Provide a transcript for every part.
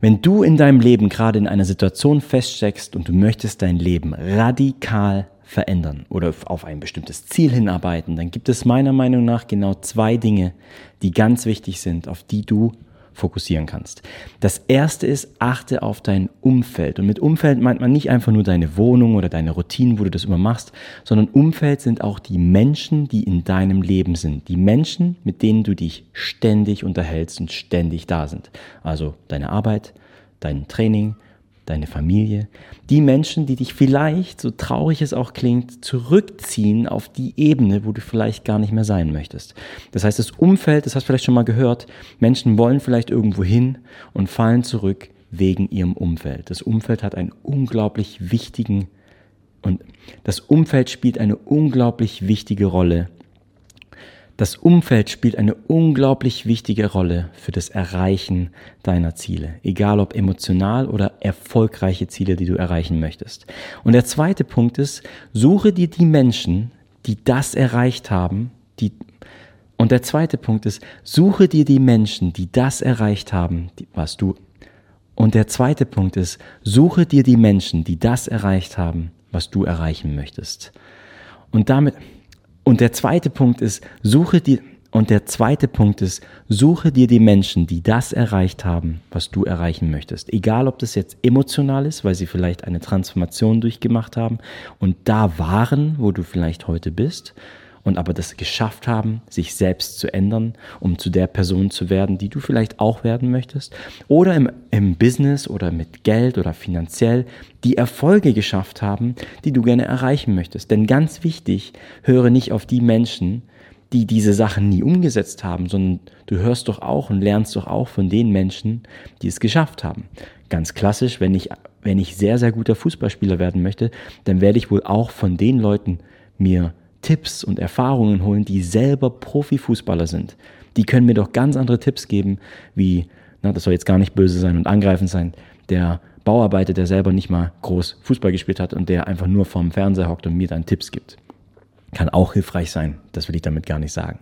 Wenn du in deinem Leben gerade in einer Situation feststeckst und du möchtest dein Leben radikal verändern oder auf ein bestimmtes Ziel hinarbeiten, dann gibt es meiner Meinung nach genau zwei Dinge, die ganz wichtig sind, auf die du fokussieren kannst. Das erste ist, achte auf dein Umfeld. Und mit Umfeld meint man nicht einfach nur deine Wohnung oder deine Routinen, wo du das immer machst, sondern Umfeld sind auch die Menschen, die in deinem Leben sind. Die Menschen, mit denen du dich ständig unterhältst und ständig da sind. Also deine Arbeit, dein Training, deine Familie, die Menschen, die dich vielleicht, so traurig es auch klingt, zurückziehen auf die Ebene, wo du vielleicht gar nicht mehr sein möchtest. Das heißt, das Umfeld, das hast du vielleicht schon mal gehört, Menschen wollen vielleicht irgendwo hin und fallen zurück wegen ihrem Umfeld. Das Umfeld hat einen unglaublich wichtigen und das Umfeld spielt eine unglaublich wichtige Rolle das Umfeld spielt eine unglaublich wichtige Rolle für das Erreichen deiner Ziele, egal ob emotional oder erfolgreiche Ziele, die du erreichen möchtest. Und der zweite Punkt ist, suche dir die Menschen, die das erreicht haben, die und der zweite Punkt ist, suche dir die Menschen, die das erreicht haben, was du und der zweite Punkt ist, suche dir die Menschen, die das erreicht haben, was du erreichen möchtest. Und damit und der zweite Punkt ist, suche dir, und der zweite Punkt ist, suche dir die Menschen, die das erreicht haben, was du erreichen möchtest. Egal, ob das jetzt emotional ist, weil sie vielleicht eine Transformation durchgemacht haben und da waren, wo du vielleicht heute bist, und aber das geschafft haben, sich selbst zu ändern, um zu der Person zu werden, die du vielleicht auch werden möchtest. Oder im, im Business oder mit Geld oder finanziell die Erfolge geschafft haben, die du gerne erreichen möchtest. Denn ganz wichtig, höre nicht auf die Menschen, die diese Sachen nie umgesetzt haben, sondern du hörst doch auch und lernst doch auch von den Menschen, die es geschafft haben. Ganz klassisch, wenn ich, wenn ich sehr, sehr guter Fußballspieler werden möchte, dann werde ich wohl auch von den Leuten mir Tipps und Erfahrungen holen, die selber Profifußballer sind. Die können mir doch ganz andere Tipps geben, wie, na, das soll jetzt gar nicht böse sein und angreifend sein, der Bauarbeiter, der selber nicht mal groß Fußball gespielt hat und der einfach nur vorm Fernseher hockt und mir dann Tipps gibt. Kann auch hilfreich sein, das will ich damit gar nicht sagen.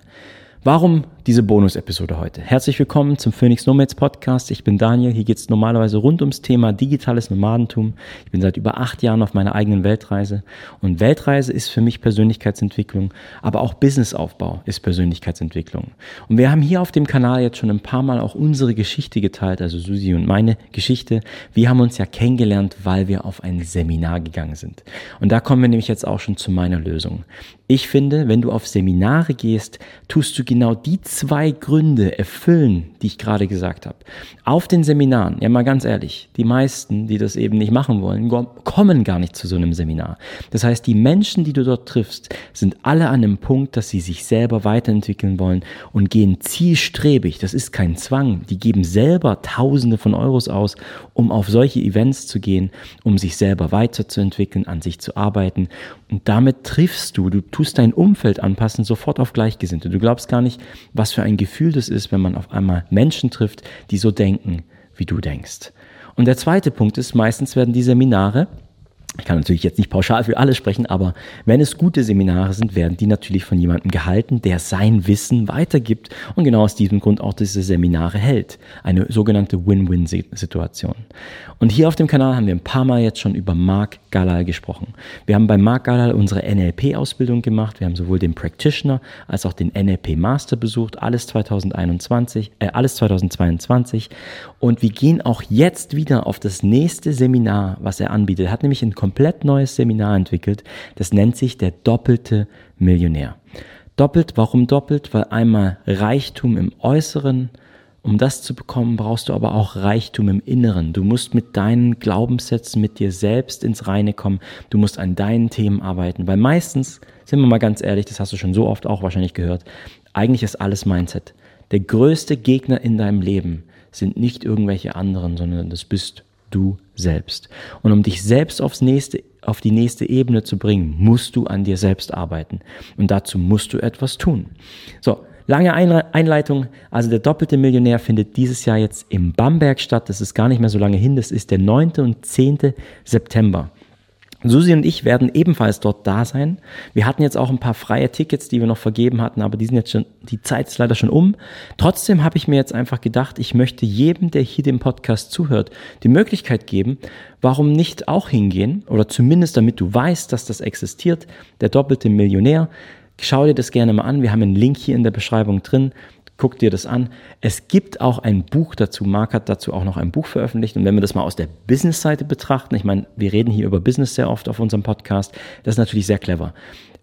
Warum diese Bonus-Episode heute? Herzlich willkommen zum Phoenix Nomads Podcast. Ich bin Daniel. Hier geht es normalerweise rund ums Thema digitales Nomadentum. Ich bin seit über acht Jahren auf meiner eigenen Weltreise. Und Weltreise ist für mich Persönlichkeitsentwicklung, aber auch Businessaufbau ist Persönlichkeitsentwicklung. Und wir haben hier auf dem Kanal jetzt schon ein paar Mal auch unsere Geschichte geteilt, also Susi und meine Geschichte. Wir haben uns ja kennengelernt, weil wir auf ein Seminar gegangen sind. Und da kommen wir nämlich jetzt auch schon zu meiner Lösung. Ich finde, wenn du auf Seminare gehst, tust du die zwei Gründe erfüllen, die ich gerade gesagt habe. Auf den Seminaren, ja mal ganz ehrlich, die meisten, die das eben nicht machen wollen, kommen gar nicht zu so einem Seminar. Das heißt, die Menschen, die du dort triffst, sind alle an einem Punkt, dass sie sich selber weiterentwickeln wollen und gehen zielstrebig. Das ist kein Zwang. Die geben selber Tausende von Euros aus, um auf solche Events zu gehen, um sich selber weiterzuentwickeln, an sich zu arbeiten. Und damit triffst du, du tust dein Umfeld anpassen, sofort auf Gleichgesinnte. Du glaubst gar nicht, was für ein Gefühl das ist, wenn man auf einmal Menschen trifft, die so denken, wie du denkst. Und der zweite Punkt ist, meistens werden die Seminare ich kann natürlich jetzt nicht pauschal für alle sprechen, aber wenn es gute Seminare sind, werden die natürlich von jemandem gehalten, der sein Wissen weitergibt und genau aus diesem Grund auch diese Seminare hält. Eine sogenannte Win-Win-Situation. Und hier auf dem Kanal haben wir ein paar Mal jetzt schon über Mark Galal gesprochen. Wir haben bei Mark Galal unsere NLP-Ausbildung gemacht. Wir haben sowohl den Practitioner als auch den NLP Master besucht. Alles 2021, äh, alles 2022. Und wir gehen auch jetzt wieder auf das nächste Seminar, was er anbietet. Er hat nämlich ein komplett neues Seminar entwickelt. Das nennt sich der doppelte Millionär. Doppelt, warum doppelt? Weil einmal Reichtum im Äußeren, um das zu bekommen, brauchst du aber auch Reichtum im Inneren. Du musst mit deinen Glaubenssätzen, mit dir selbst ins Reine kommen. Du musst an deinen Themen arbeiten. Weil meistens, sind wir mal ganz ehrlich, das hast du schon so oft auch wahrscheinlich gehört, eigentlich ist alles Mindset. Der größte Gegner in deinem Leben sind nicht irgendwelche anderen, sondern das bist du selbst. Und um dich selbst aufs nächste, auf die nächste Ebene zu bringen, musst du an dir selbst arbeiten. Und dazu musst du etwas tun. So, lange Einleitung. Also der doppelte Millionär findet dieses Jahr jetzt im Bamberg statt. Das ist gar nicht mehr so lange hin. Das ist der 9. und 10. September. Susi und ich werden ebenfalls dort da sein. Wir hatten jetzt auch ein paar freie Tickets, die wir noch vergeben hatten, aber die sind jetzt schon, die Zeit ist leider schon um. Trotzdem habe ich mir jetzt einfach gedacht, ich möchte jedem, der hier dem Podcast zuhört, die Möglichkeit geben, warum nicht auch hingehen oder zumindest damit du weißt, dass das existiert, der doppelte Millionär. Schau dir das gerne mal an. Wir haben einen Link hier in der Beschreibung drin. Guck dir das an. Es gibt auch ein Buch dazu. Marc hat dazu auch noch ein Buch veröffentlicht. Und wenn wir das mal aus der Business-Seite betrachten, ich meine, wir reden hier über Business sehr oft auf unserem Podcast, das ist natürlich sehr clever.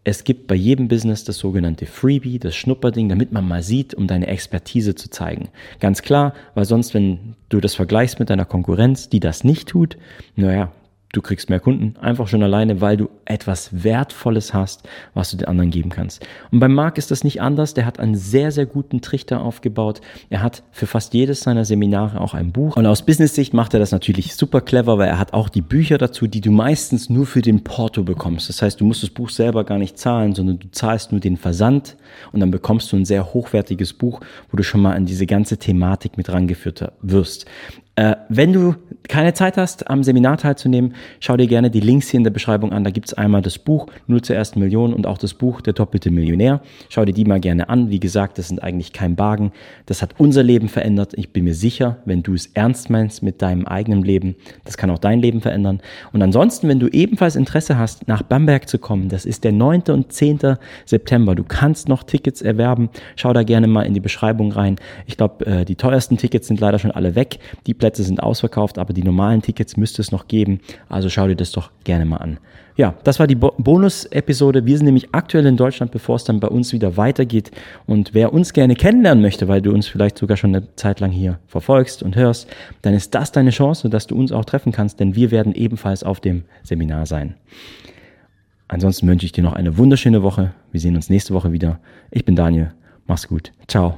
Es gibt bei jedem Business das sogenannte Freebie, das Schnupperding, damit man mal sieht, um deine Expertise zu zeigen. Ganz klar, weil sonst, wenn du das vergleichst mit deiner Konkurrenz, die das nicht tut, naja, du kriegst mehr Kunden, einfach schon alleine, weil du etwas Wertvolles hast, was du den anderen geben kannst. Und beim Marc ist das nicht anders. Der hat einen sehr, sehr guten Trichter aufgebaut. Er hat für fast jedes seiner Seminare auch ein Buch. Und aus Business-Sicht macht er das natürlich super clever, weil er hat auch die Bücher dazu, die du meistens nur für den Porto bekommst. Das heißt, du musst das Buch selber gar nicht zahlen, sondern du zahlst nur den Versand und dann bekommst du ein sehr hochwertiges Buch, wo du schon mal an diese ganze Thematik mit rangeführt wirst. Äh, wenn du keine Zeit hast, am Seminar teilzunehmen, schau dir gerne die Links hier in der Beschreibung an. Da gibt's einmal das Buch Null zur ersten Million und auch das Buch Der doppelte Millionär. Schau dir die mal gerne an. Wie gesagt, das sind eigentlich kein Bargen. Das hat unser Leben verändert. Ich bin mir sicher, wenn du es ernst meinst mit deinem eigenen Leben, das kann auch dein Leben verändern. Und ansonsten, wenn du ebenfalls Interesse hast, nach Bamberg zu kommen, das ist der 9. und 10. September. Du kannst noch Tickets erwerben. Schau da gerne mal in die Beschreibung rein. Ich glaube, äh, die teuersten Tickets sind leider schon alle weg. Die Plätze sind ausverkauft, aber die normalen Tickets müsste es noch geben. Also schau dir das doch gerne mal an. Ja, das war die Bo Bonus-Episode. Wir sind nämlich aktuell in Deutschland, bevor es dann bei uns wieder weitergeht. Und wer uns gerne kennenlernen möchte, weil du uns vielleicht sogar schon eine Zeit lang hier verfolgst und hörst, dann ist das deine Chance, dass du uns auch treffen kannst, denn wir werden ebenfalls auf dem Seminar sein. Ansonsten wünsche ich dir noch eine wunderschöne Woche. Wir sehen uns nächste Woche wieder. Ich bin Daniel. Mach's gut. Ciao.